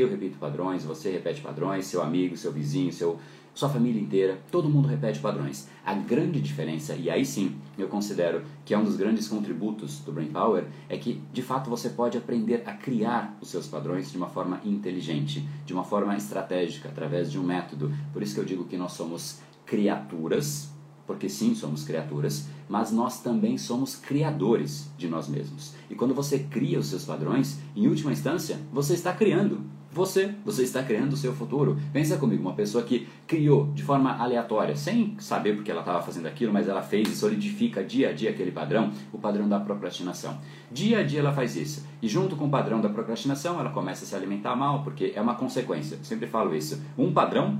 eu repito padrões, você repete padrões, seu amigo, seu vizinho, seu sua família inteira, todo mundo repete padrões. A grande diferença, e aí sim eu considero que é um dos grandes contributos do Brain Power, é que de fato você pode aprender a criar os seus padrões de uma forma inteligente, de uma forma estratégica, através de um método. Por isso que eu digo que nós somos criaturas, porque sim, somos criaturas, mas nós também somos criadores de nós mesmos. E quando você cria os seus padrões, em última instância, você está criando você, você está criando o seu futuro. Pensa comigo, uma pessoa que criou de forma aleatória, sem saber porque ela estava fazendo aquilo, mas ela fez e solidifica dia a dia aquele padrão, o padrão da procrastinação. Dia a dia ela faz isso. E junto com o padrão da procrastinação, ela começa a se alimentar mal, porque é uma consequência. Eu sempre falo isso. Um padrão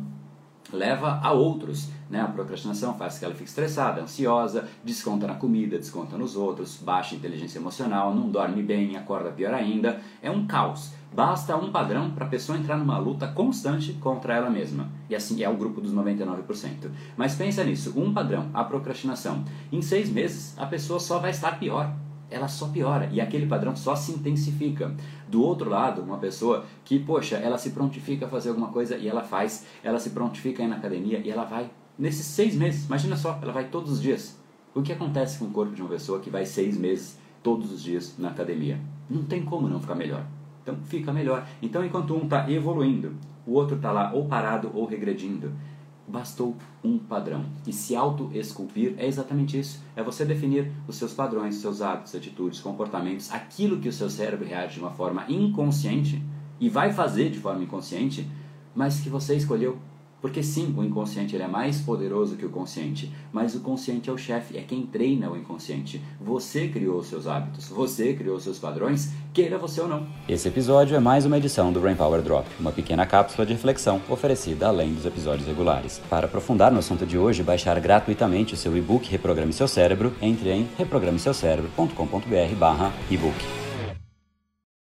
leva a outros. Né? A procrastinação faz que ela fique estressada, ansiosa, desconta na comida, desconta nos outros, baixa inteligência emocional, não dorme bem, acorda pior ainda. É um caos. Basta um padrão para a pessoa entrar numa luta constante contra ela mesma. E assim é o grupo dos 99%. Mas pensa nisso, um padrão, a procrastinação. Em seis meses, a pessoa só vai estar pior. Ela só piora e aquele padrão só se intensifica. Do outro lado, uma pessoa que, poxa, ela se prontifica a fazer alguma coisa e ela faz, ela se prontifica a ir na academia e ela vai nesses seis meses. Imagina só, ela vai todos os dias. O que acontece com o corpo de uma pessoa que vai seis meses todos os dias na academia? Não tem como não ficar melhor. Então fica melhor. Então enquanto um está evoluindo, o outro está lá ou parado ou regredindo. Bastou um padrão. E se auto-esculpir é exatamente isso. É você definir os seus padrões, seus hábitos, atitudes, comportamentos, aquilo que o seu cérebro reage de uma forma inconsciente e vai fazer de forma inconsciente, mas que você escolheu porque sim, o inconsciente ele é mais poderoso que o consciente, mas o consciente é o chefe, é quem treina o inconsciente. Você criou seus hábitos, você criou seus padrões, queira você ou não. Esse episódio é mais uma edição do Brain Power Drop, uma pequena cápsula de reflexão oferecida além dos episódios regulares. Para aprofundar no assunto de hoje baixar gratuitamente o seu e-book Reprograme Seu Cérebro, entre em reprogrameseucerebro.com.br/ebook.